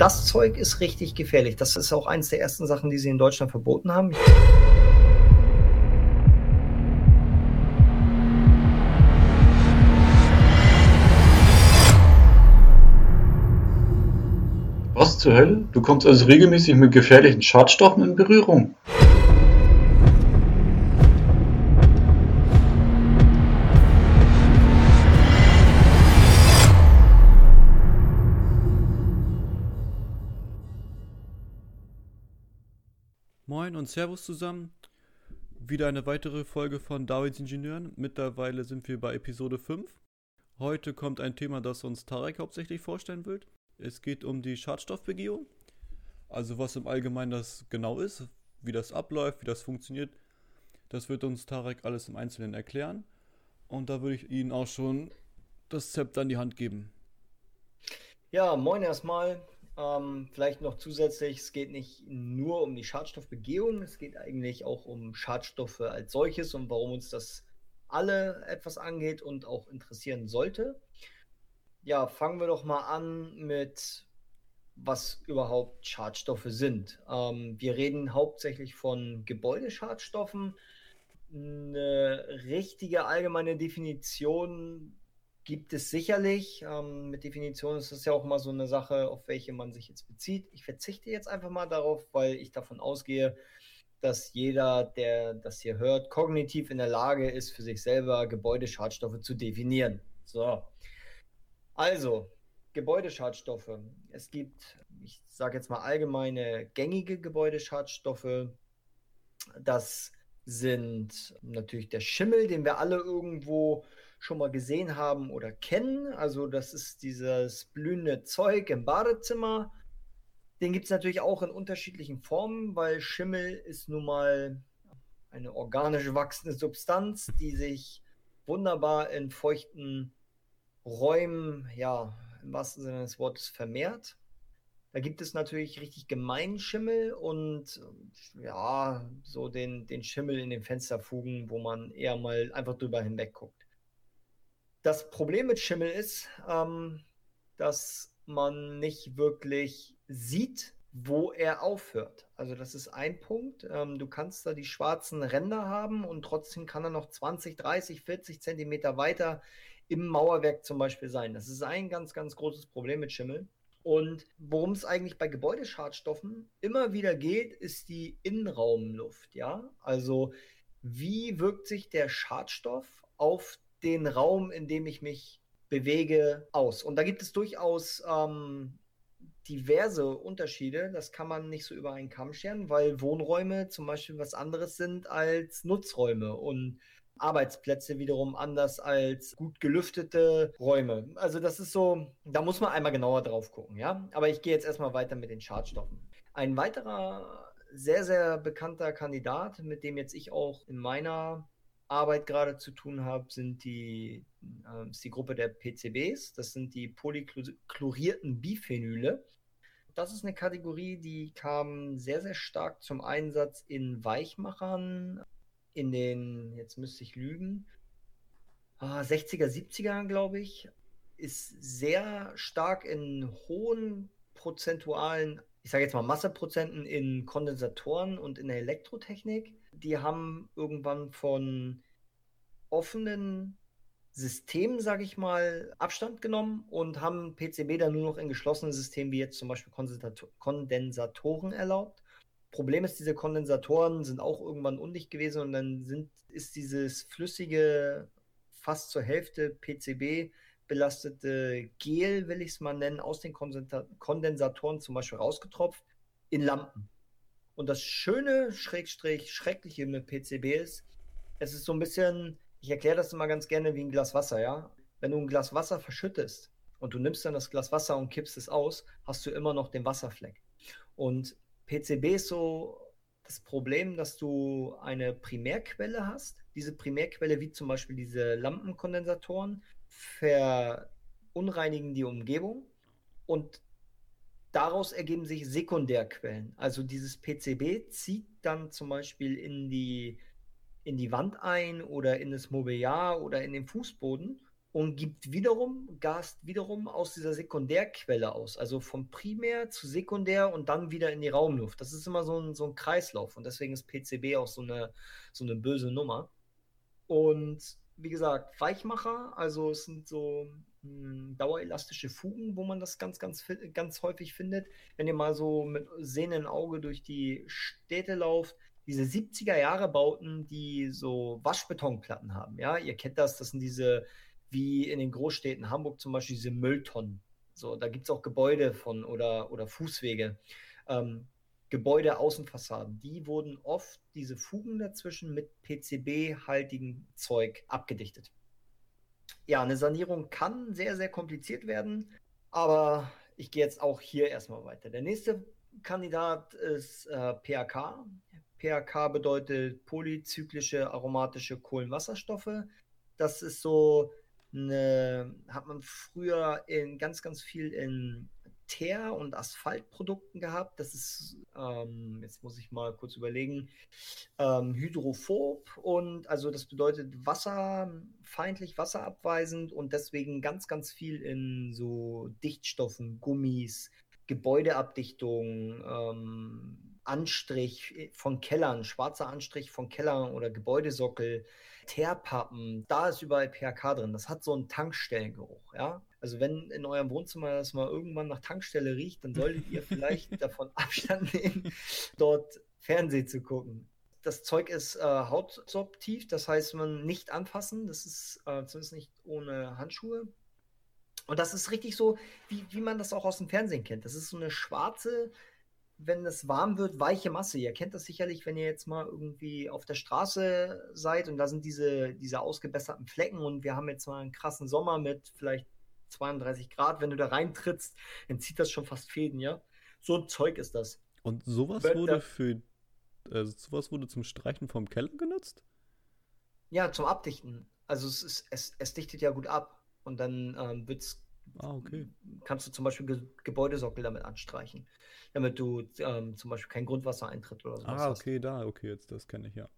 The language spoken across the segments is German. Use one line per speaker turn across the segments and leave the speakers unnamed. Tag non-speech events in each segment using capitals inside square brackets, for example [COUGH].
das Zeug ist richtig gefährlich. Das ist auch eines der ersten Sachen, die sie in Deutschland verboten haben.
Was zur Hölle? Du kommst also regelmäßig mit gefährlichen Schadstoffen in Berührung.
Und Servus zusammen. Wieder eine weitere Folge von Davids Ingenieuren. Mittlerweile sind wir bei Episode 5. Heute kommt ein Thema, das uns Tarek hauptsächlich vorstellen wird. Es geht um die Schadstoffbegehung. Also was im Allgemeinen das genau ist, wie das abläuft, wie das funktioniert. Das wird uns Tarek alles im Einzelnen erklären. Und da würde ich Ihnen auch schon das Zepter an die Hand geben.
Ja, moin erstmal. Ähm, vielleicht noch zusätzlich, es geht nicht nur um die Schadstoffbegehung, es geht eigentlich auch um Schadstoffe als solches und warum uns das alle etwas angeht und auch interessieren sollte. Ja, fangen wir doch mal an mit, was überhaupt Schadstoffe sind. Ähm, wir reden hauptsächlich von Gebäudeschadstoffen. Eine richtige allgemeine Definition gibt es sicherlich. Ähm, mit Definition ist das ja auch mal so eine Sache, auf welche man sich jetzt bezieht. Ich verzichte jetzt einfach mal darauf, weil ich davon ausgehe, dass jeder, der das hier hört, kognitiv in der Lage ist, für sich selber Gebäudeschadstoffe zu definieren. So. Also, Gebäudeschadstoffe. Es gibt, ich sage jetzt mal allgemeine gängige Gebäudeschadstoffe. Das sind natürlich der Schimmel, den wir alle irgendwo schon mal gesehen haben oder kennen. Also das ist dieses blühende Zeug im Badezimmer. Den gibt es natürlich auch in unterschiedlichen Formen, weil Schimmel ist nun mal eine organisch wachsende Substanz, die sich wunderbar in feuchten Räumen, ja, im wahrsten Sinne des Wortes vermehrt. Da gibt es natürlich richtig gemeinen Schimmel und ja, so den, den Schimmel in den Fensterfugen, wo man eher mal einfach drüber hinweg guckt. Das Problem mit Schimmel ist, ähm, dass man nicht wirklich sieht, wo er aufhört. Also das ist ein Punkt. Ähm, du kannst da die schwarzen Ränder haben und trotzdem kann er noch 20, 30, 40 Zentimeter weiter im Mauerwerk zum Beispiel sein. Das ist ein ganz, ganz großes Problem mit Schimmel. Und worum es eigentlich bei Gebäudeschadstoffen immer wieder geht, ist die Innenraumluft. Ja, also wie wirkt sich der Schadstoff auf den Raum, in dem ich mich bewege, aus. Und da gibt es durchaus ähm, diverse Unterschiede. Das kann man nicht so über einen Kamm scheren, weil Wohnräume zum Beispiel was anderes sind als Nutzräume und Arbeitsplätze wiederum anders als gut gelüftete Räume. Also das ist so, da muss man einmal genauer drauf gucken, ja. Aber ich gehe jetzt erstmal weiter mit den Schadstoffen. Ein weiterer sehr, sehr bekannter Kandidat, mit dem jetzt ich auch in meiner Arbeit gerade zu tun habe, sind die, äh, ist die Gruppe der PCBs. Das sind die polychlorierten Biphenyle. Das ist eine Kategorie, die kam sehr, sehr stark zum Einsatz in Weichmachern in den, jetzt müsste ich lügen, 60er, 70er, glaube ich. Ist sehr stark in hohen prozentualen, ich sage jetzt mal Masseprozenten in Kondensatoren und in der Elektrotechnik die haben irgendwann von offenen Systemen, sage ich mal, Abstand genommen und haben PCB dann nur noch in geschlossenen Systemen wie jetzt zum Beispiel Kondensatoren erlaubt. Problem ist, diese Kondensatoren sind auch irgendwann undicht gewesen und dann sind, ist dieses flüssige, fast zur Hälfte PCB belastete Gel, will ich es mal nennen, aus den Kondensatoren zum Beispiel rausgetropft in Lampen. Und das Schöne, Schrägstrich, Schreckliche mit PCB ist, es ist so ein bisschen, ich erkläre das immer ganz gerne wie ein Glas Wasser, ja. Wenn du ein Glas Wasser verschüttest und du nimmst dann das Glas Wasser und kippst es aus, hast du immer noch den Wasserfleck. Und PCB ist so das Problem, dass du eine Primärquelle hast. Diese Primärquelle, wie zum Beispiel diese Lampenkondensatoren, verunreinigen die Umgebung. Und daraus ergeben sich Sekundärquellen. Also dieses PCB zieht dann zum Beispiel in die, in die Wand ein oder in das Mobiliar oder in den Fußboden und gibt wiederum, gast wiederum aus dieser Sekundärquelle aus. Also vom Primär zu Sekundär und dann wieder in die Raumluft. Das ist immer so ein, so ein Kreislauf und deswegen ist PCB auch so eine, so eine böse Nummer. Und wie gesagt, Weichmacher, also es sind so hm, dauerelastische Fugen, wo man das ganz, ganz, ganz häufig findet. Wenn ihr mal so mit sehenden Auge durch die Städte lauft, diese 70er Jahre Bauten, die so Waschbetonplatten haben, ja, ihr kennt das, das sind diese wie in den Großstädten Hamburg zum Beispiel diese Mülltonnen. So, da gibt es auch Gebäude von oder, oder Fußwege. Ähm, Gebäude, Außenfassaden, die wurden oft diese Fugen dazwischen mit PCB-haltigem Zeug abgedichtet. Ja, eine Sanierung kann sehr, sehr kompliziert werden, aber ich gehe jetzt auch hier erstmal weiter. Der nächste Kandidat ist äh, PAK. PAK bedeutet polyzyklische aromatische Kohlenwasserstoffe. Das ist so eine, hat man früher in ganz, ganz viel in Teer- und Asphaltprodukten gehabt. Das ist, ähm, jetzt muss ich mal kurz überlegen, ähm, hydrophob und also das bedeutet wasserfeindlich, wasserabweisend und deswegen ganz, ganz viel in so Dichtstoffen, Gummis, Gebäudeabdichtung, ähm, Anstrich von Kellern, schwarzer Anstrich von Kellern oder Gebäudesockel, Teerpappen, da ist überall PHK drin. Das hat so einen Tankstellengeruch, ja. Also wenn in eurem Wohnzimmer das mal irgendwann nach Tankstelle riecht, dann solltet ihr vielleicht [LAUGHS] davon Abstand nehmen, dort Fernsehen zu gucken. Das Zeug ist äh, hautabsorptiv, das heißt, man nicht anfassen. Das ist äh, zumindest nicht ohne Handschuhe. Und das ist richtig so, wie, wie man das auch aus dem Fernsehen kennt. Das ist so eine schwarze, wenn es warm wird, weiche Masse. Ihr kennt das sicherlich, wenn ihr jetzt mal irgendwie auf der Straße seid und da sind diese, diese ausgebesserten Flecken und wir haben jetzt mal einen krassen Sommer mit vielleicht 32 Grad. Wenn du da reintrittst, dann zieht das schon fast Fäden, ja? So ein Zeug ist das.
Und sowas Wenn wurde für, also sowas wurde zum Streichen vom Keller genutzt?
Ja, zum Abdichten. Also es, ist, es, es dichtet ja gut ab und dann ähm, wird's
Ah, okay.
Kannst du zum Beispiel Ge Gebäudesockel damit anstreichen, damit du ähm, zum Beispiel kein Grundwassereintritt oder so
Ah, okay, hast. da, okay, jetzt das kenne ich ja.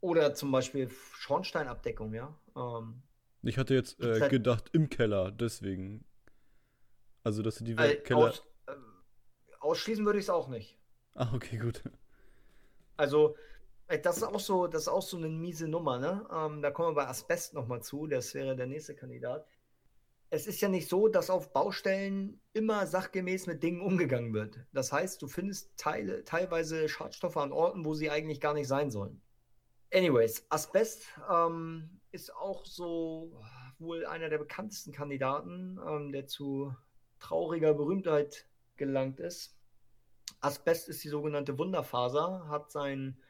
Oder zum Beispiel Schornsteinabdeckung, ja. Ähm,
ich hatte jetzt äh, gedacht im Keller, deswegen. Also, dass du die
äh, Keller. Aus, äh, ausschließen würde ich es auch nicht.
Ah, okay, gut.
Also, das ist auch so, das ist auch so eine miese Nummer, ne? Ähm, da kommen wir bei Asbest nochmal zu, das wäre der nächste Kandidat es ist ja nicht so, dass auf Baustellen immer sachgemäß mit Dingen umgegangen wird. Das heißt, du findest Teile, teilweise Schadstoffe an Orten, wo sie eigentlich gar nicht sein sollen. Anyways, Asbest ähm, ist auch so wohl einer der bekanntesten Kandidaten, ähm, der zu trauriger Berühmtheit gelangt ist. Asbest ist die sogenannte Wunderfaser, hat seinen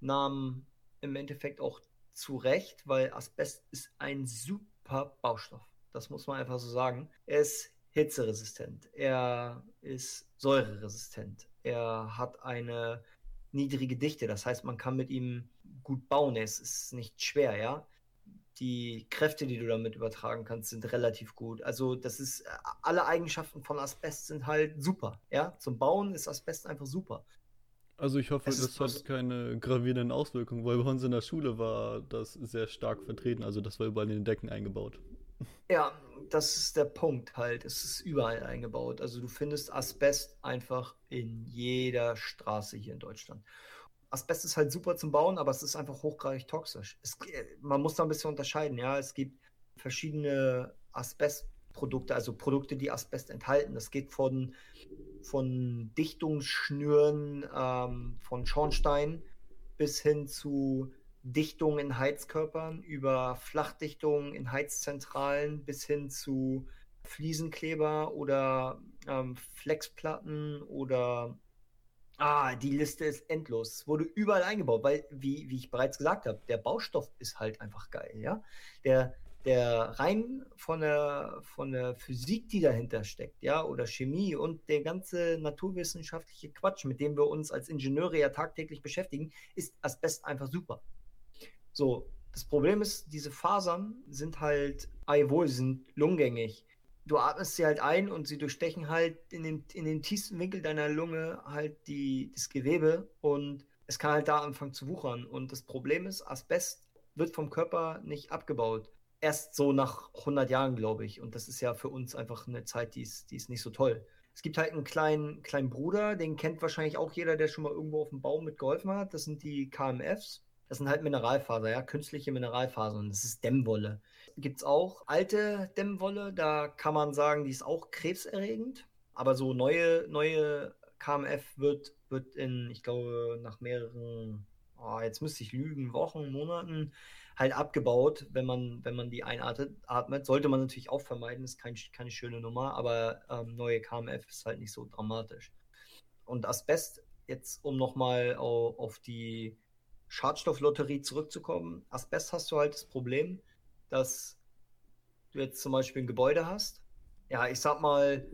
Namen im Endeffekt auch zu Recht, weil Asbest ist ein super Baustoff. Das muss man einfach so sagen. Er ist hitzeresistent. Er ist säureresistent. Er hat eine niedrige Dichte. Das heißt, man kann mit ihm gut bauen. Es ist nicht schwer, ja. Die Kräfte, die du damit übertragen kannst, sind relativ gut. Also, das ist, alle Eigenschaften von Asbest sind halt super, ja. Zum Bauen ist Asbest einfach super.
Also ich hoffe, es das hat keine gravierenden Auswirkungen, weil bei uns in der Schule war das sehr stark vertreten. Also das war überall in den Decken eingebaut.
Ja, das ist der Punkt halt. Es ist überall eingebaut. Also du findest Asbest einfach in jeder Straße hier in Deutschland. Asbest ist halt super zum Bauen, aber es ist einfach hochgradig toxisch. Es, man muss da ein bisschen unterscheiden, ja. Es gibt verschiedene Asbestprodukte, also Produkte, die Asbest enthalten. Das geht von, von Dichtungsschnüren, ähm, von Schornstein bis hin zu Dichtung in Heizkörpern, über Flachdichtung in Heizzentralen bis hin zu Fliesenkleber oder ähm, Flexplatten oder Ah, die Liste ist endlos. Wurde überall eingebaut, weil, wie, wie ich bereits gesagt habe, der Baustoff ist halt einfach geil, ja. Der, der rein von der, von der Physik, die dahinter steckt, ja, oder Chemie und der ganze naturwissenschaftliche Quatsch, mit dem wir uns als Ingenieure ja tagtäglich beschäftigen, ist Asbest einfach super. So, das Problem ist, diese Fasern sind halt, wohl, sie sind lungengängig. Du atmest sie halt ein und sie durchstechen halt in den, in den tiefsten Winkel deiner Lunge halt die, das Gewebe und es kann halt da anfangen zu wuchern. Und das Problem ist, Asbest wird vom Körper nicht abgebaut. erst so nach 100 Jahren, glaube ich. Und das ist ja für uns einfach eine Zeit, die ist, die ist nicht so toll. Es gibt halt einen kleinen, kleinen Bruder, den kennt wahrscheinlich auch jeder, der schon mal irgendwo auf dem Baum mitgeholfen hat. Das sind die KMFs. Das sind halt Mineralfaser, ja, künstliche Mineralfasern. Das ist Dämmwolle. Gibt es auch alte Dämmwolle, da kann man sagen, die ist auch krebserregend. Aber so neue, neue KMF wird, wird in, ich glaube, nach mehreren, oh, jetzt müsste ich lügen, Wochen, Monaten halt abgebaut, wenn man, wenn man die einatmet. Sollte man natürlich auch vermeiden, ist kein, keine schöne Nummer, aber ähm, neue KMF ist halt nicht so dramatisch. Und Asbest, jetzt um nochmal auf, auf die Schadstofflotterie zurückzukommen, Asbest hast du halt das Problem, dass du jetzt zum Beispiel ein Gebäude hast, ja, ich sag mal,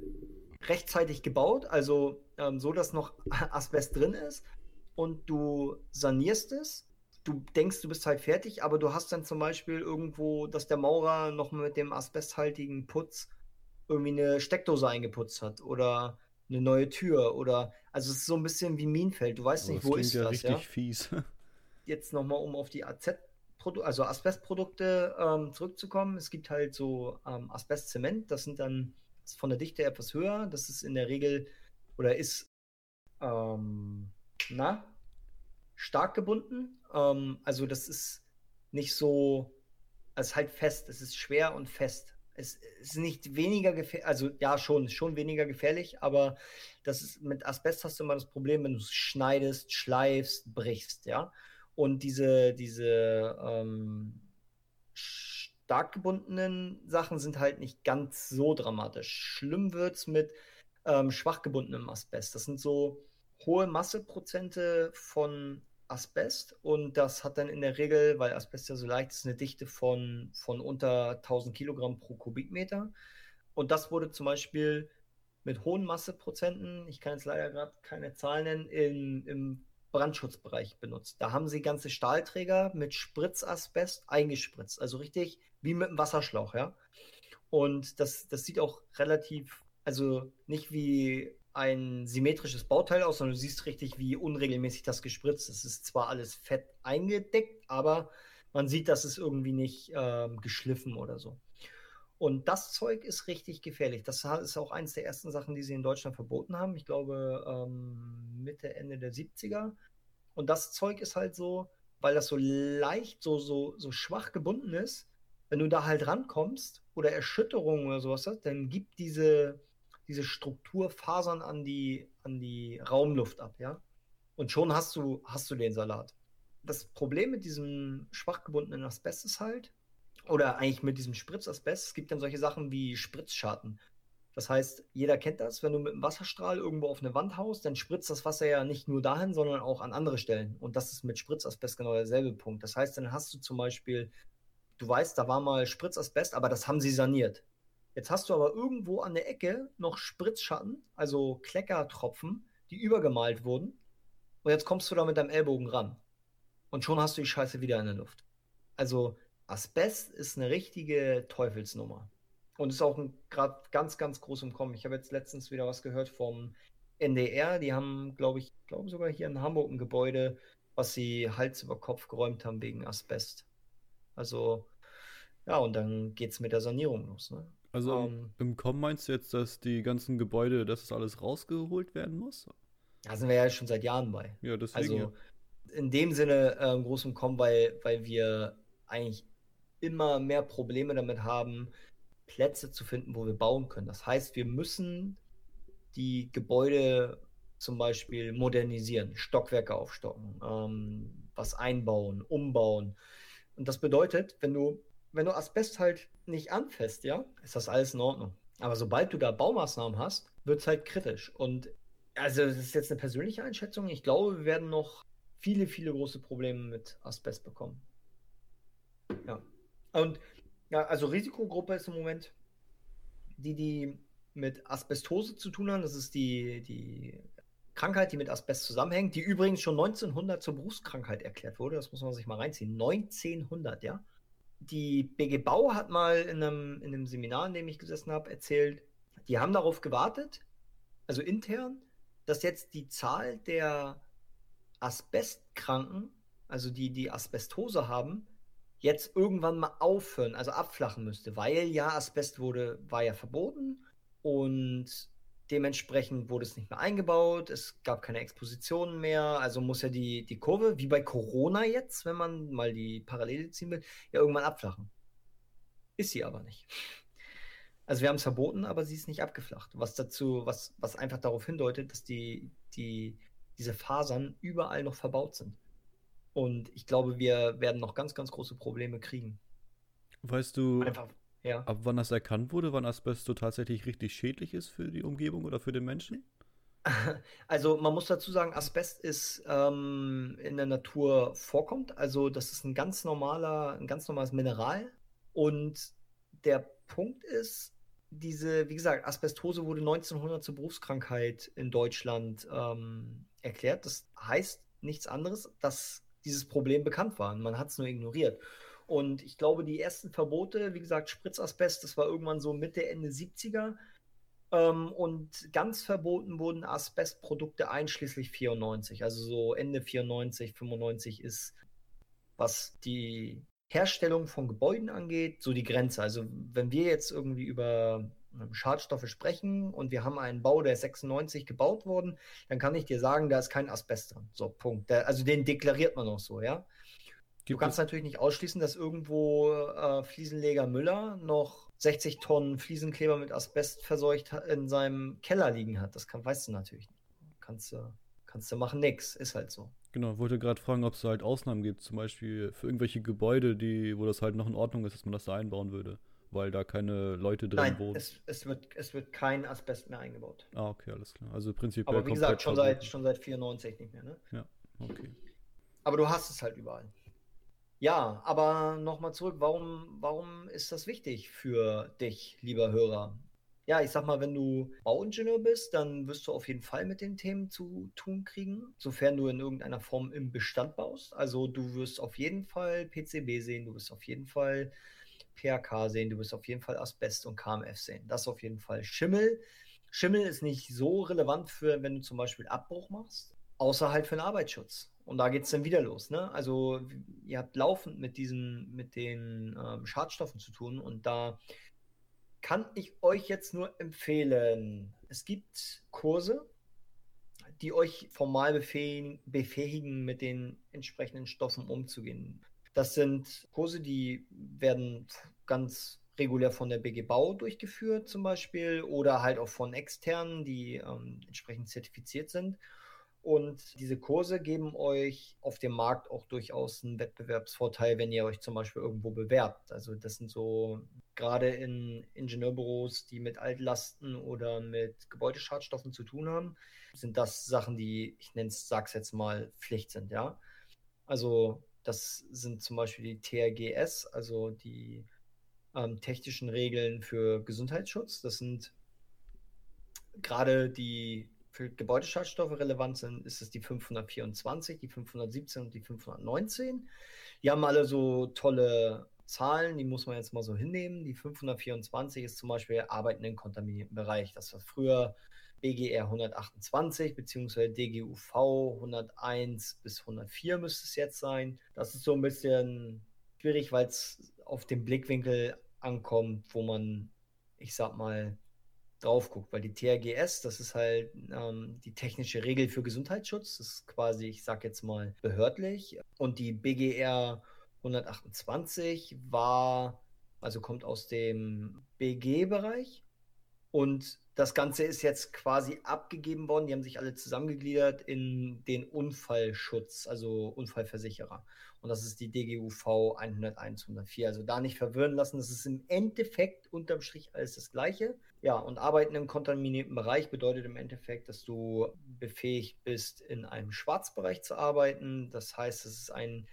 rechtzeitig gebaut, also ähm, so, dass noch [LAUGHS] Asbest drin ist und du sanierst es. Du denkst, du bist halt fertig, aber du hast dann zum Beispiel irgendwo, dass der Maurer noch mit dem asbesthaltigen Putz irgendwie eine Steckdose eingeputzt hat oder eine neue Tür oder also es ist so ein bisschen wie Minenfeld. Du weißt oh, nicht, wo ist ja das,
richtig ja? fies. [LAUGHS]
jetzt nochmal, um auf die AZ, also Asbestprodukte ähm, zurückzukommen. Es gibt halt so ähm, Asbestzement, das sind dann von der Dichte etwas höher. Das ist in der Regel oder ist ähm, na, stark gebunden. Ähm, also das ist nicht so, es ist halt fest, es ist schwer und fest. Es ist nicht weniger gefährlich, also ja schon, schon weniger gefährlich, aber das ist mit Asbest hast du immer das Problem, wenn du es schneidest, schleifst, brichst, ja. Und diese, diese ähm, stark gebundenen Sachen sind halt nicht ganz so dramatisch. Schlimm wird es mit ähm, schwach gebundenem Asbest. Das sind so hohe Masseprozente von Asbest und das hat dann in der Regel, weil Asbest ja so leicht ist, eine Dichte von, von unter 1000 Kilogramm pro Kubikmeter. Und das wurde zum Beispiel mit hohen Masseprozenten, ich kann jetzt leider gerade keine Zahlen nennen, in, im Brandschutzbereich benutzt. Da haben sie ganze Stahlträger mit Spritzasbest eingespritzt. Also richtig wie mit einem Wasserschlauch, ja. Und das, das sieht auch relativ, also nicht wie ein symmetrisches Bauteil aus, sondern du siehst richtig, wie unregelmäßig das gespritzt ist. Es ist zwar alles fett eingedeckt, aber man sieht, dass es irgendwie nicht ähm, geschliffen oder so. Und das Zeug ist richtig gefährlich. Das ist auch eines der ersten Sachen, die sie in Deutschland verboten haben. Ich glaube, ähm, Mitte, Ende der 70er. Und das Zeug ist halt so, weil das so leicht, so, so, so schwach gebunden ist, wenn du da halt rankommst oder Erschütterungen oder sowas hast, dann gibt diese, diese Struktur Fasern an die, an die Raumluft ab, ja. Und schon hast du, hast du den Salat. Das Problem mit diesem schwach gebundenen Asbest ist halt, oder eigentlich mit diesem Spritzasbest, es gibt dann solche Sachen wie Spritzschaden. Das heißt, jeder kennt das, wenn du mit einem Wasserstrahl irgendwo auf eine Wand haust, dann spritzt das Wasser ja nicht nur dahin, sondern auch an andere Stellen. Und das ist mit Spritzasbest genau derselbe Punkt. Das heißt, dann hast du zum Beispiel, du weißt, da war mal Spritzasbest, aber das haben sie saniert. Jetzt hast du aber irgendwo an der Ecke noch Spritzschatten, also Kleckertropfen, die übergemalt wurden. Und jetzt kommst du da mit deinem Ellbogen ran. Und schon hast du die Scheiße wieder in der Luft. Also Asbest ist eine richtige Teufelsnummer. Und ist auch gerade ganz, ganz groß im Kommen. Ich habe jetzt letztens wieder was gehört vom NDR. Die haben, glaube ich, glaube sogar hier in Hamburg ein Gebäude, was sie Hals über Kopf geräumt haben wegen Asbest. Also, ja, und dann geht es mit der Sanierung los. Ne?
Also um, ähm, im Kommen meinst du jetzt, dass die ganzen Gebäude, dass das alles rausgeholt werden muss?
Da sind wir ja schon seit Jahren bei.
Ja, deswegen.
Also in dem Sinne äh, groß im Kommen, weil, weil wir eigentlich immer mehr Probleme damit haben, Plätze zu finden, wo wir bauen können. Das heißt, wir müssen die Gebäude zum Beispiel modernisieren, Stockwerke aufstocken, ähm, was einbauen, umbauen. Und das bedeutet, wenn du, wenn du Asbest halt nicht anfasst, ja, ist das alles in Ordnung. Aber sobald du da Baumaßnahmen hast, wird es halt kritisch. Und also, das ist jetzt eine persönliche Einschätzung. Ich glaube, wir werden noch viele, viele große Probleme mit Asbest bekommen. Ja. Und ja, also Risikogruppe ist im Moment die, die mit Asbestose zu tun haben. Das ist die, die Krankheit, die mit Asbest zusammenhängt, die übrigens schon 1900 zur Berufskrankheit erklärt wurde. Das muss man sich mal reinziehen. 1900, ja. Die BG Bau hat mal in einem, in einem Seminar, in dem ich gesessen habe, erzählt, die haben darauf gewartet, also intern, dass jetzt die Zahl der Asbestkranken, also die, die Asbestose haben, jetzt irgendwann mal aufhören, also abflachen müsste, weil ja Asbest wurde, war ja verboten und dementsprechend wurde es nicht mehr eingebaut, es gab keine Expositionen mehr, also muss ja die, die Kurve, wie bei Corona jetzt, wenn man mal die Parallele ziehen will, ja irgendwann abflachen. Ist sie aber nicht. Also wir haben es verboten, aber sie ist nicht abgeflacht. Was dazu, was, was einfach darauf hindeutet, dass die, die, diese Fasern überall noch verbaut sind. Und ich glaube, wir werden noch ganz, ganz große Probleme kriegen.
Weißt du,
Einfach, ja.
ab wann das erkannt wurde, wann Asbest tatsächlich richtig schädlich ist für die Umgebung oder für den Menschen? [LAUGHS]
Also man muss dazu sagen, Asbest ist ähm, in der Natur vorkommt. Also das ist ein ganz normaler, ein ganz normales Mineral. Und der Punkt ist, diese, wie gesagt, Asbestose wurde 1900 zur Berufskrankheit in Deutschland ähm, erklärt. Das heißt nichts anderes, dass dieses Problem bekannt war. Man hat es nur ignoriert. Und ich glaube, die ersten Verbote, wie gesagt, Spritzasbest, das war irgendwann so Mitte, Ende 70er. Ähm, und ganz verboten wurden Asbestprodukte einschließlich 94. Also so Ende 94, 95 ist, was die Herstellung von Gebäuden angeht, so die Grenze. Also wenn wir jetzt irgendwie über Schadstoffe sprechen und wir haben einen Bau, der ist 96 gebaut worden, dann kann ich dir sagen, da ist kein Asbest drin. So, Punkt. Der, also den deklariert man auch so, ja. Du
Gibt
kannst
es,
natürlich nicht ausschließen, dass irgendwo äh, Fliesenleger Müller noch 60 Tonnen Fliesenkleber mit Asbest verseucht in seinem Keller liegen hat. Das kann, weißt du natürlich nicht. Kannst du, kannst du machen, nix. Ist halt so.
genau, wollte gerade fragen, ob es halt Ausnahmen gibt, zum Beispiel für irgendwelche Gebäude, die, wo das halt noch in Ordnung ist, dass man das da einbauen würde, weil da keine Leute drin
Nein,
wohnen.
es, es, wird, es wird kein Asbest mehr eingebaut.
Ah, okay, alles klar. Also prinzipiell
Aber wie gesagt, schon seit, schon seit 94 nicht mehr, ne?
Okay.
Aber du hast es halt überall. Ja, aber nochmal zurück, warum, warum ist das wichtig für dich, lieber Hörer? Ja, ich sag mal, wenn du Bauingenieur bist, dann wirst du auf jeden Fall mit den Themen zu tun kriegen, sofern du in irgendeiner Form im Bestand baust. Also du wirst auf jeden Fall PCB sehen, du wirst auf jeden Fall PHK sehen, du wirst auf jeden Fall Asbest und KMF sehen. Das auf jeden Fall. Schimmel. Schimmel ist nicht so relevant für, wenn du zum Beispiel Abbruch machst, außer halt für den Arbeitsschutz. Und da geht es dann wieder los. Ne? Also ihr habt laufend mit diesen, mit den ähm, Schadstoffen zu tun und da kann ich euch jetzt nur empfehlen. Es gibt Kurse, die euch formal befähigen, befähigen, mit den entsprechenden Stoffen umzugehen. Das sind Kurse, die werden ganz regulär von der BG Bau durchgeführt, zum Beispiel, oder halt auch von externen, die ähm, entsprechend zertifiziert sind. Und diese Kurse geben euch auf dem Markt auch durchaus einen Wettbewerbsvorteil, wenn ihr euch zum Beispiel irgendwo bewerbt. Also das sind so gerade in Ingenieurbüros, die mit Altlasten oder mit Gebäudeschadstoffen zu tun haben, sind das Sachen, die, ich nenne es, sag's jetzt mal, Pflicht sind, ja. Also das sind zum Beispiel die TRGS, also die ähm, technischen Regeln für Gesundheitsschutz. Das sind gerade die für Gebäudeschadstoffe relevant sind, ist es die 524, die 517 und die 519. Die haben alle so tolle Zahlen, die muss man jetzt mal so hinnehmen. Die 524 ist zum Beispiel Arbeiten im kontaminierten Bereich. Das war früher BGR 128 bzw. DGUV 101 bis 104 müsste es jetzt sein. Das ist so ein bisschen schwierig, weil es auf den Blickwinkel ankommt, wo man, ich sag mal, drauf guckt, weil die TRGS, das ist halt ähm, die technische Regel für Gesundheitsschutz, das ist quasi, ich sag jetzt mal, behördlich. Und die BGR 128 war, also kommt aus dem BG-Bereich. Und das Ganze ist jetzt quasi abgegeben worden. Die haben sich alle zusammengegliedert in den Unfallschutz, also Unfallversicherer. Und das ist die DGUV 101 104. Also da nicht verwirren lassen. Das ist im Endeffekt unterm Strich alles das Gleiche. Ja, und Arbeiten im kontaminierten Bereich bedeutet im Endeffekt, dass du befähigt bist, in einem Schwarzbereich zu arbeiten. Das heißt, es ist ein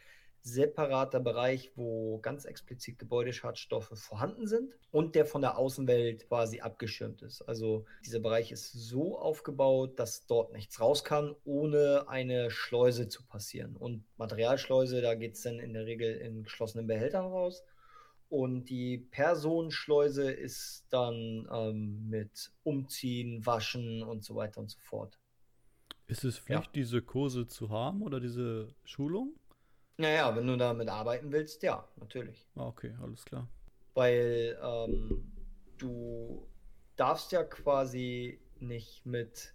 separater Bereich, wo ganz explizit Gebäudeschadstoffe vorhanden sind und der von der Außenwelt quasi abgeschirmt ist. Also dieser Bereich ist so aufgebaut, dass dort nichts raus kann, ohne eine Schleuse zu passieren. Und Materialschleuse, da geht es dann in der Regel in geschlossenen Behältern raus. Und die Personenschleuse ist dann ähm, mit Umziehen, Waschen und so weiter und so fort.
Ist es Pflicht, diese Kurse zu haben oder diese Schulung?
Naja, wenn du damit arbeiten willst, ja, natürlich.
Ah, okay, alles klar.
Weil ähm, du darfst ja quasi nicht mit.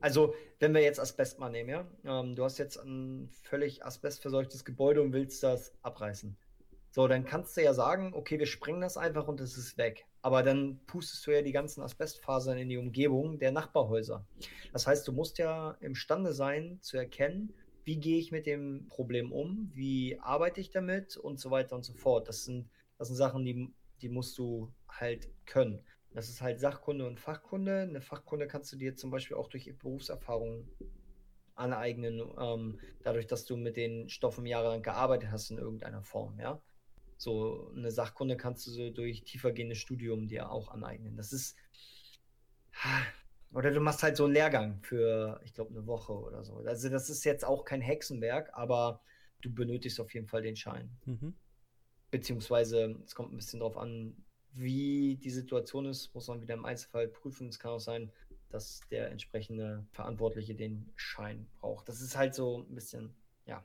Also, wenn wir jetzt Asbest mal nehmen, ja, ähm, du hast jetzt ein völlig asbestverseuchtes Gebäude und willst das abreißen. So, dann kannst du ja sagen, okay, wir sprengen das einfach und es ist weg. Aber dann pustest du ja die ganzen Asbestfasern in die Umgebung der Nachbarhäuser. Das heißt, du musst ja imstande sein zu erkennen, wie gehe ich mit dem Problem um, wie arbeite ich damit und so weiter und so fort. Das sind, das sind Sachen, die, die musst du halt können. Das ist halt Sachkunde und Fachkunde. Eine Fachkunde kannst du dir zum Beispiel auch durch Berufserfahrung aneignen, ähm, dadurch, dass du mit den Stoffen jahrelang gearbeitet hast in irgendeiner Form, ja. So eine Sachkunde kannst du so durch tiefergehendes Studium dir auch aneignen. Das ist, oder du machst halt so einen Lehrgang für, ich glaube, eine Woche oder so. Also das ist jetzt auch kein Hexenwerk, aber du benötigst auf jeden Fall den Schein. Mhm. Beziehungsweise, es kommt ein bisschen drauf an, wie die Situation ist, muss man wieder im Einzelfall prüfen. Es kann auch sein, dass der entsprechende Verantwortliche den Schein braucht. Das ist halt so ein bisschen, ja.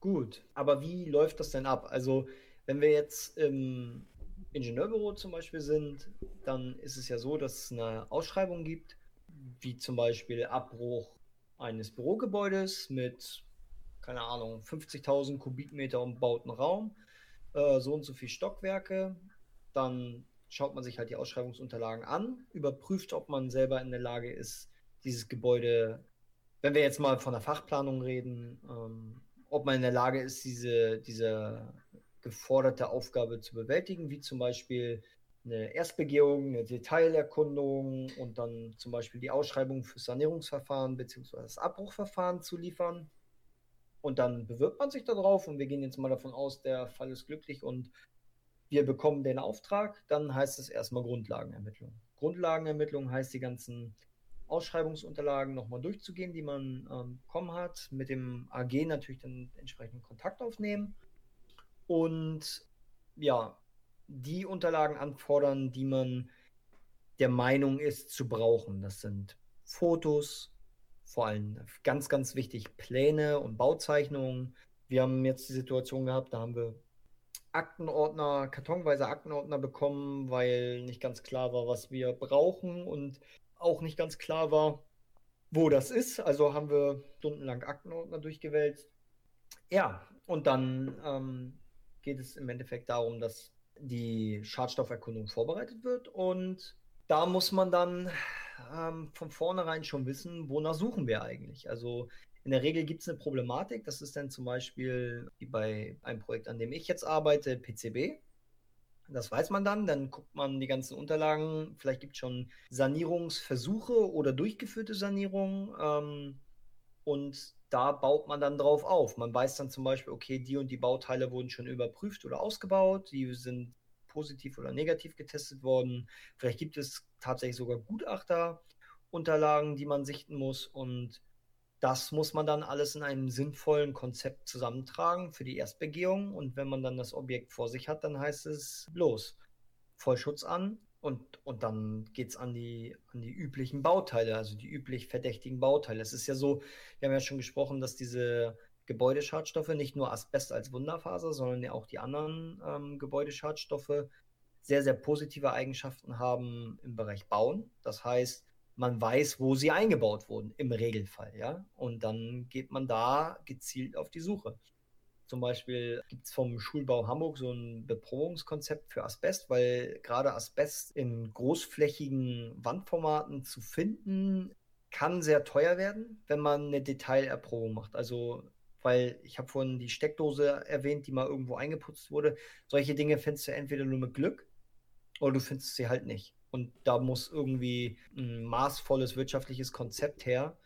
Gut, aber wie läuft das denn ab? Also, wenn wir jetzt im Ingenieurbüro zum Beispiel sind, dann ist es ja so, dass es eine Ausschreibung gibt, wie zum Beispiel Abbruch eines Bürogebäudes mit, keine Ahnung, 50.000 Kubikmeter umbauten Raum, äh, so und so viele Stockwerke. Dann schaut man sich halt die Ausschreibungsunterlagen an, überprüft, ob man selber in der Lage ist, dieses Gebäude, wenn wir jetzt mal von der Fachplanung reden, ähm, ob man in der Lage ist, diese, diese geforderte Aufgabe zu bewältigen, wie zum Beispiel eine Erstbegehung, eine Detailerkundung und dann zum Beispiel die Ausschreibung für Sanierungsverfahren bzw. das Abbruchverfahren zu liefern. Und dann bewirbt man sich darauf und wir gehen jetzt mal davon aus, der Fall ist glücklich und wir bekommen den Auftrag, dann heißt es erstmal Grundlagenermittlung. Grundlagenermittlung heißt die ganzen Ausschreibungsunterlagen nochmal durchzugehen, die man ähm, bekommen hat, mit dem AG natürlich dann entsprechend Kontakt aufnehmen und ja, die Unterlagen anfordern, die man der Meinung ist zu brauchen. Das sind Fotos, vor allem ganz, ganz wichtig Pläne und Bauzeichnungen. Wir haben jetzt die Situation gehabt, da haben wir Aktenordner, kartonweise Aktenordner bekommen, weil nicht ganz klar war, was wir brauchen und auch nicht ganz klar war, wo das ist. Also haben wir stundenlang Aktenordner durchgewälzt. Ja, und dann ähm, geht es im Endeffekt darum, dass die Schadstofferkundung vorbereitet wird und da muss man dann ähm, von vornherein schon wissen, wonach suchen wir eigentlich. Also in der Regel gibt es eine Problematik, das ist dann zum Beispiel wie bei einem Projekt, an dem ich jetzt arbeite, PCB. Das weiß man dann, dann guckt man die ganzen Unterlagen, vielleicht gibt es schon Sanierungsversuche oder durchgeführte Sanierungen ähm, und da baut man dann drauf auf. Man weiß dann zum Beispiel, okay, die und die Bauteile wurden schon überprüft oder ausgebaut, die sind positiv oder negativ getestet worden. Vielleicht gibt es tatsächlich sogar Gutachterunterlagen, die man sichten muss und das muss man dann alles in einem sinnvollen Konzept zusammentragen für die Erstbegehung. Und wenn man dann das Objekt vor sich hat, dann heißt es los. Vollschutz an, und, und dann geht es an die, an die üblichen Bauteile, also die üblich verdächtigen Bauteile. Es ist ja so, wir haben ja schon gesprochen, dass diese Gebäudeschadstoffe nicht nur Asbest als Wunderfaser, sondern ja auch die anderen ähm, Gebäudeschadstoffe sehr, sehr positive Eigenschaften haben im Bereich Bauen. Das heißt, man weiß, wo sie eingebaut wurden, im Regelfall, ja. Und dann geht man da gezielt auf die Suche. Zum Beispiel gibt es vom Schulbau Hamburg so ein Beprobungskonzept für Asbest, weil gerade Asbest in großflächigen Wandformaten zu finden, kann sehr teuer werden, wenn man eine Detailerprobung macht. Also, weil ich habe vorhin die Steckdose erwähnt, die mal irgendwo eingeputzt wurde. Solche Dinge findest du entweder nur mit Glück oder du findest sie halt nicht. Und da muss irgendwie ein maßvolles wirtschaftliches Konzept her,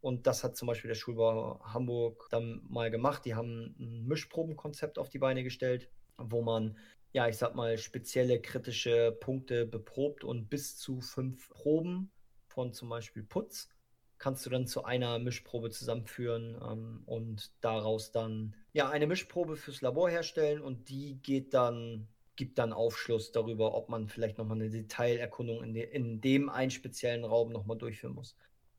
und das hat zum Beispiel der Schulbau Hamburg dann mal gemacht. Die haben ein Mischprobenkonzept auf die Beine gestellt, wo man, ja, ich sag mal, spezielle kritische Punkte beprobt und bis zu fünf Proben von zum Beispiel Putz kannst du dann zu einer Mischprobe zusammenführen ähm, und daraus dann ja eine Mischprobe fürs Labor herstellen und die geht dann gibt dann Aufschluss darüber, ob man vielleicht nochmal eine Detailerkundung in, de in dem einen speziellen Raum nochmal durchführen muss.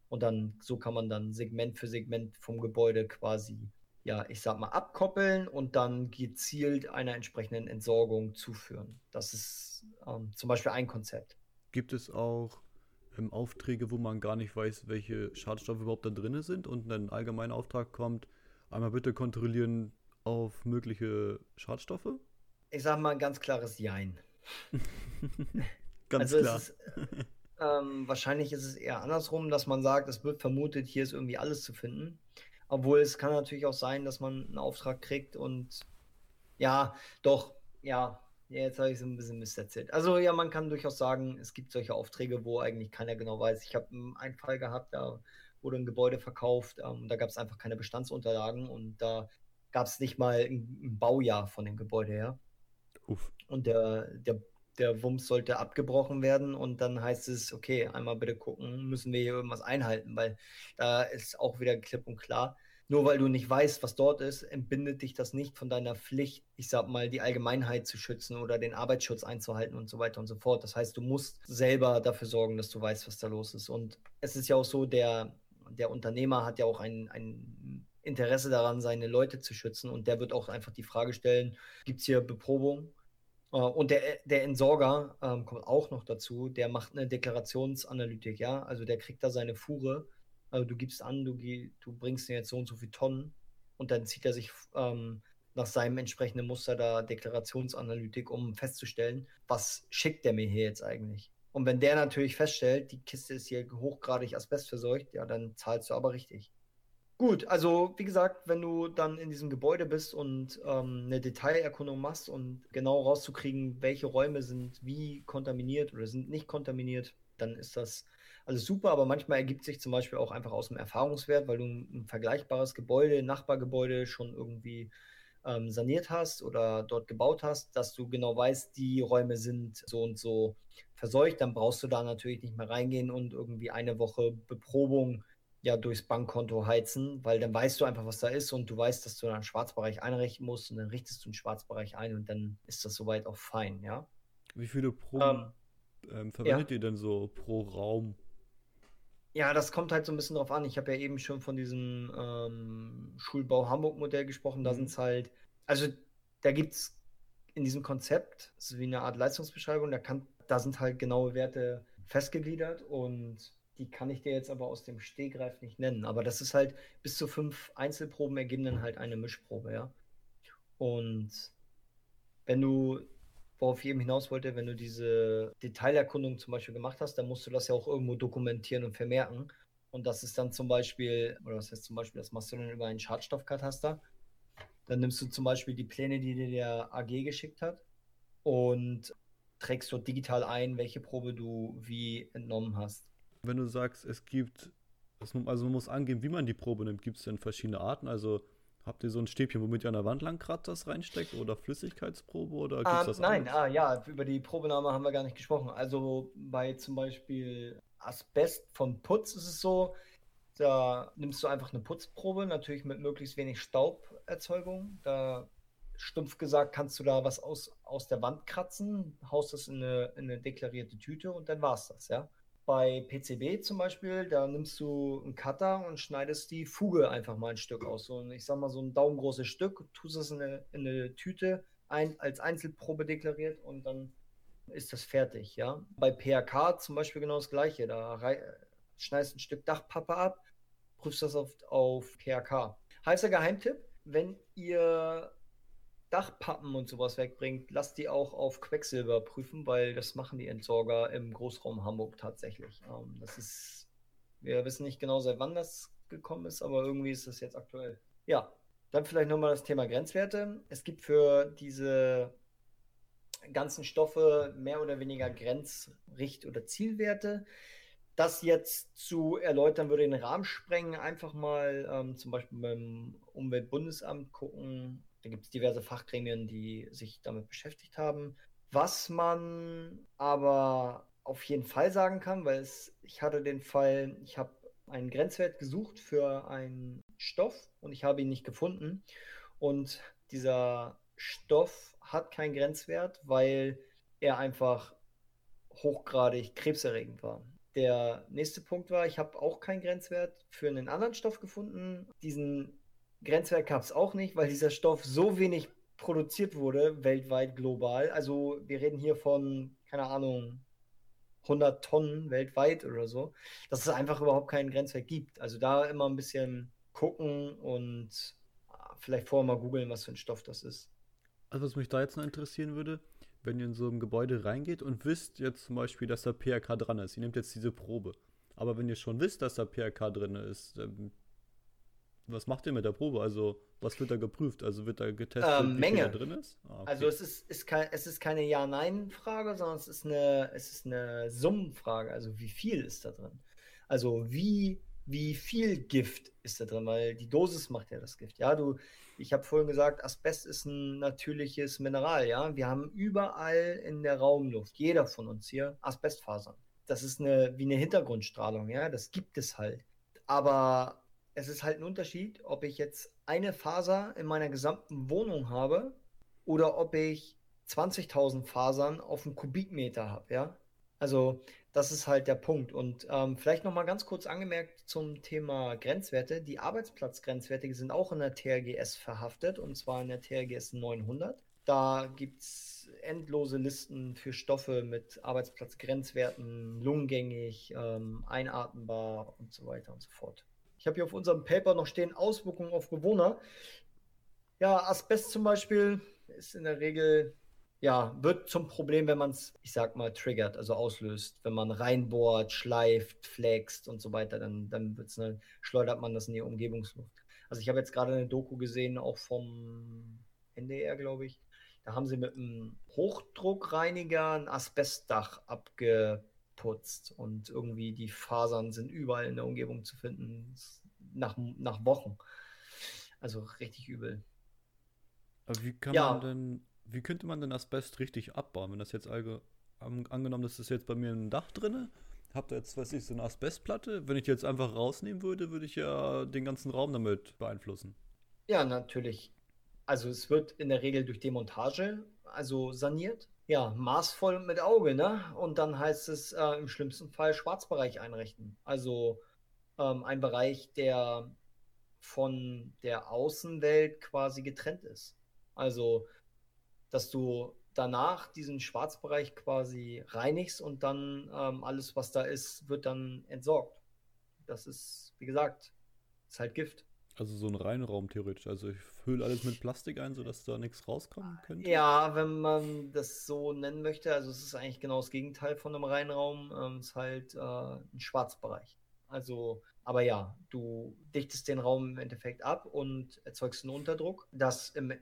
Und dann, so kann man dann Segment für Segment vom Gebäude quasi ja, ich sag mal, abkoppeln und dann gezielt einer entsprechenden Entsorgung zuführen. Das ist ähm, zum Beispiel ein Konzept.
Gibt es auch ähm, Aufträge, wo man gar nicht weiß, welche Schadstoffe überhaupt da drin sind und ein allgemeiner Auftrag kommt, einmal bitte kontrollieren auf mögliche Schadstoffe?
Ich sag mal ein ganz klares Jein. [LAUGHS]
Ganz
also
klar.
Es ist, ähm, wahrscheinlich ist es eher andersrum, dass man sagt, es wird vermutet, hier ist irgendwie alles zu finden. Obwohl es kann natürlich auch sein, dass man einen Auftrag kriegt und ja, doch, ja, jetzt habe ich es ein bisschen misserzählt. Also ja, man kann durchaus sagen, es gibt solche Aufträge, wo eigentlich keiner genau weiß. Ich habe einen Fall gehabt, da wurde ein Gebäude verkauft, ähm, da gab es einfach keine Bestandsunterlagen und da gab es nicht mal ein, ein Baujahr von dem Gebäude her.
Uff.
Und der, der, der Wumms sollte abgebrochen werden und dann heißt es, okay, einmal bitte gucken, müssen wir hier irgendwas einhalten, weil da ist auch wieder klipp und klar. Nur weil du nicht weißt, was dort ist, entbindet dich das nicht von deiner Pflicht, ich sag mal, die Allgemeinheit zu schützen oder den Arbeitsschutz einzuhalten und so weiter und so fort. Das heißt, du musst selber dafür sorgen, dass du weißt, was da los ist. Und es ist ja auch so, der, der Unternehmer hat ja auch ein, ein Interesse daran, seine Leute zu schützen und der wird auch einfach die Frage stellen, gibt es hier Beprobung? Äh, Und der, der Entsorger ähm, kommt auch noch dazu, der macht eine Deklarationsanalytik, ja. Also der kriegt da seine Fuhre. Also du gibst an, du, du bringst dir jetzt so und so viel Tonnen und dann zieht er sich ähm, nach seinem entsprechenden Muster da Deklarationsanalytik, um festzustellen, was schickt der mir hier jetzt eigentlich. Und wenn der natürlich feststellt, die Kiste ist hier hochgradig asbestverseucht, ja, dann zahlst du aber richtig. Gut, also wie gesagt, wenn du dann in diesem Gebäude bist und ähm, eine Detailerkundung machst und genau rauszukriegen, welche Räume sind wie kontaminiert oder sind nicht kontaminiert, dann ist das alles super. Aber manchmal ergibt sich zum Beispiel auch einfach aus dem Erfahrungswert, weil du ein, vergleichbares Gebäude, Nachbargebäude schon irgendwie ähm, saniert hast oder dort gebaut hast, dass du genau weißt, die Räume sind so und so verseucht. Dann brauchst du da natürlich nicht mehr reingehen und irgendwie eine Woche Beprobung ja durchs Bankkonto heizen, weil dann weißt du einfach, was da ist und du weißt, dass du dann einen Schwarzbereich einrichten musst und dann richtest du einen Schwarzbereich ein und dann ist das soweit auch fein, ja.
Wie viele Proben ähm, verwendet ihr denn so pro Raum?
Ja, das kommt halt so ein bisschen drauf an. Ich habe ja eben schon von diesem ähm, Schulbau Hamburg-Modell gesprochen. Da
Mhm.
sind es halt, also da gibt es in diesem Konzept, das ist wie eine Art Leistungsbeschreibung, da, kann, da sind halt genaue Werte festgegliedert und die kann ich dir jetzt aber aus dem Stegreif nicht nennen. Aber das ist halt, bis zu fünf Einzelproben ergeben dann halt eine Mischprobe, ja. Und wenn du, worauf ich eben hinaus wollte, wenn du diese Detailerkundung zum Beispiel gemacht hast, dann musst du das ja auch irgendwo dokumentieren und vermerken. Und das ist dann zum Beispiel, oder was heißt zum Beispiel, das machst du dann über einen Schadstoffkataster. Dann nimmst du zum Beispiel die Pläne, die dir der AG geschickt hat und trägst dort digital ein, welche Probe du wie entnommen hast.
Wenn du sagst, es gibt, es, also man muss angeben, wie man die Probe nimmt, gibt es denn verschiedene Arten? Also habt ihr so ein Stäbchen, womit ihr an der Wand lang kratzt, das reinsteckt oder Flüssigkeitsprobe oder gibt's
Ähm,
das
nein, ah, ja, über die Probenahme haben wir gar nicht gesprochen. Also bei zum Beispiel Asbest von Putz ist es so, da nimmst du einfach eine Putzprobe, natürlich mit möglichst wenig Stauberzeugung. Da, stumpf gesagt, kannst du da was aus, aus der Wand kratzen, haust das in eine, in eine deklarierte Tüte und dann war's das, ja. Bei PCB zum Beispiel, da nimmst du einen Cutter und schneidest die Fuge einfach mal ein Stück aus. So ein, ich sag mal, so ein daumengroßes Stück, tust es in eine, in eine Tüte, ein, als Einzelprobe deklariert und dann ist das fertig, ja. Bei PHK zum Beispiel genau das Gleiche. Da schneidest ein Stück Dachpappe ab, prüfst das auf, auf PHK. Heißer Geheimtipp, wenn ihr Dachpappen und sowas wegbringt, lasst die auch auf Quecksilber prüfen, weil das machen die Entsorger im Großraum Hamburg tatsächlich. Ähm, das ist, wir wissen nicht genau, seit wann das gekommen ist, aber irgendwie ist das jetzt aktuell. Ja, dann vielleicht nochmal das Thema Grenzwerte. Es gibt für diese ganzen Stoffe mehr oder weniger Grenzricht- oder Zielwerte. Das jetzt zu erläutern würde den Rahmen sprengen. Einfach mal ähm, zum Beispiel beim Umweltbundesamt gucken. Da gibt es diverse Fachgremien, die sich damit beschäftigt haben. Was man aber auf jeden Fall sagen kann, weil es, ich hatte den Fall, ich habe einen Grenzwert gesucht für einen Stoff und ich habe ihn nicht gefunden. Und dieser Stoff hat keinen Grenzwert, weil er einfach hochgradig krebserregend war. Der nächste Punkt war, ich habe auch keinen Grenzwert für einen anderen Stoff gefunden. Diesen Grenzwert gab es auch nicht, weil dieser Stoff so wenig produziert wurde, weltweit, global. Also wir reden hier von, keine Ahnung, 100 Tonnen weltweit oder so, dass es einfach überhaupt keinen Grenzwert gibt. Also da immer ein bisschen gucken und vielleicht vorher mal googeln, was für ein Stoff das ist.
Also was mich da jetzt noch interessieren würde, wenn ihr in so ein Gebäude reingeht und wisst jetzt zum Beispiel, dass da PRK dran ist, ihr nehmt jetzt diese Probe. Aber wenn ihr schon wisst, dass da PRK drin ist, ähm, was macht ihr mit der Probe? Also, was wird da geprüft? Also wird da getestet,
Ähm,
wie
Menge.
viel da drin ist? Ah, okay.
Also es ist, ist kein, es ist keine Ja-Nein-Frage, sondern es ist eine, es ist eine Summenfrage. Also wie viel ist da drin? Also wie, wie viel Gift ist da drin? Weil die Dosis macht ja das Gift. Ja, du, ich habe vorhin gesagt, Asbest ist ein natürliches Mineral. Ja, wir haben überall in der Raumluft, jeder von uns hier, Asbestfasern. Das ist eine, wie eine Hintergrundstrahlung. Ja, das gibt es halt. Aber es ist halt ein Unterschied, ob ich jetzt eine Faser in meiner gesamten Wohnung habe oder ob ich 20.000 Fasern auf einen Kubikmeter habe, ja? Also, das ist halt der Punkt. Und ähm, vielleicht noch mal ganz kurz angemerkt zum Thema Grenzwerte. Die Arbeitsplatzgrenzwerte sind auch in der TRGS verhaftet, und zwar in der TRGS 900. Da gibt es endlose Listen für Stoffe mit Arbeitsplatzgrenzwerten, lungengängig, ähm, einatmbar und so weiter und so fort. Ich habe hier auf unserem Paper noch stehen Auswirkungen auf Bewohner. Ja, Asbest zum Beispiel ist in der Regel, ja, wird zum Problem, wenn man es, ich sag mal, triggert, also auslöst. Wenn man reinbohrt, schleift, flext und so weiter, dann, dann wird's ne, schleudert man das in die Umgebungsluft. Also ich habe jetzt gerade eine Doku gesehen, auch vom NDR, glaube ich. Da haben sie mit einem Hochdruckreiniger ein Asbestdach abgeputzt und irgendwie die Fasern sind überall in der Umgebung zu finden, nach, nach Wochen. Also richtig übel.
Aber wie kann
Ja.
man denn, wie könnte man denn Asbest richtig abbauen, wenn das jetzt allge an, angenommen, das ist jetzt bei mir ein Dach drinne, habt ihr jetzt, weiß ich, so eine Asbestplatte, wenn ich die jetzt einfach rausnehmen würde, würde ich ja den ganzen Raum damit beeinflussen.
Ja, natürlich. Also es wird in der Regel durch Demontage, also saniert. Ja, maßvoll mit Auge, ne? Und dann heißt es äh, im schlimmsten Fall Schwarzbereich einrichten. Also ähm, ein Bereich, der von der Außenwelt quasi getrennt ist. Also, dass du danach diesen Schwarzbereich quasi reinigst und dann ähm, alles, was da ist, wird dann entsorgt. Das ist, wie gesagt, ist halt Gift.
Also so ein Reinraum theoretisch. Also ich hülle alles mit Plastik ein, sodass da nichts rauskommen könnte.
Ja, wenn man das so nennen möchte, also es ist eigentlich genau das Gegenteil von einem Reinraum, ähm, es ist halt äh, ein Schwarzbereich. Also, aber ja, du dichtest den Raum im Endeffekt ab und erzeugst einen Unterdruck, dass im,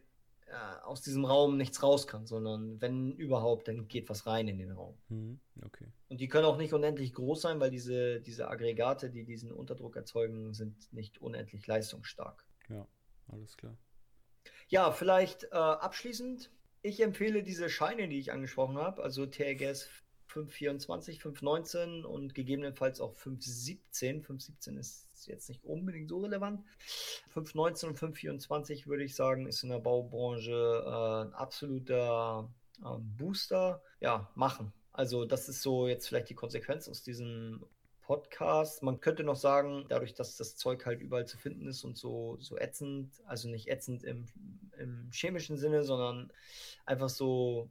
aus diesem Raum nichts raus kann, sondern wenn überhaupt, dann geht was rein in den Raum.
Mhm, okay.
Und die können auch nicht unendlich groß sein, weil diese, diese Aggregate, die diesen Unterdruck erzeugen, sind nicht unendlich leistungsstark.
Ja, alles klar.
Ja, vielleicht äh, abschließend. Ich empfehle diese Scheine, die ich angesprochen habe, also TRGS 524, 519 und gegebenenfalls auch 517. 517 ist jetzt nicht unbedingt so relevant. 519 und 524 würde ich sagen, ist in der Baubranche äh, ein absoluter äh, Booster. Ja, machen. Also das ist so jetzt vielleicht die Konsequenz aus diesem Podcast. Man könnte noch sagen, dadurch, dass das Zeug halt überall zu finden ist und so, so ätzend, also nicht ätzend im, im chemischen Sinne, sondern einfach so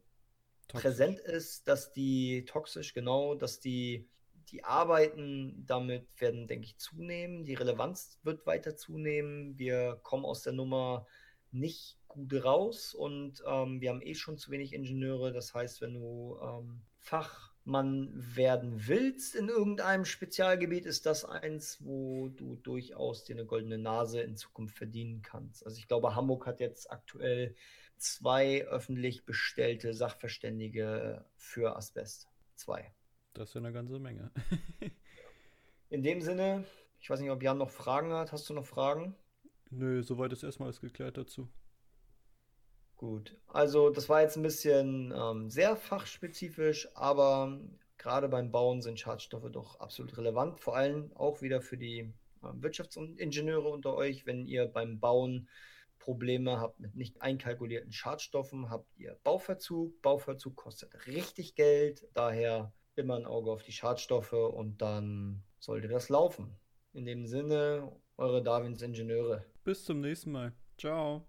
Toxisch.
präsent ist, dass die toxisch, genau, dass die, die Arbeiten damit werden, denke ich, zunehmen. Die Relevanz wird weiter zunehmen. Wir kommen aus der Nummer nicht gut raus und ähm, wir haben eh schon zu wenig Ingenieure. Das heißt, wenn du ähm, Fachmann werden willst in irgendeinem Spezialgebiet, ist das eins, wo du durchaus dir eine goldene Nase in Zukunft verdienen kannst. Also ich glaube, Hamburg hat jetzt aktuell zwei öffentlich bestellte Sachverständige für Asbest. Zwei.
Das ist eine ganze Menge. [LAUGHS]
In dem Sinne, ich weiß nicht, ob Jan noch Fragen hat. Hast du noch Fragen?
Nö, soweit ist erstmal alles geklärt dazu.
Gut, also das war jetzt ein bisschen ähm, sehr fachspezifisch, aber gerade beim Bauen sind Schadstoffe doch absolut relevant. Vor allem auch wieder für die ähm, Wirtschaftsingenieure unter euch, wenn ihr beim Bauen Probleme habt mit nicht einkalkulierten Schadstoffen, habt ihr Bauverzug. Bauverzug kostet richtig Geld, daher immer ein Auge auf die Schadstoffe und dann sollte das laufen. In dem Sinne, eure Darwins Ingenieure.
Bis zum nächsten Mal. Ciao.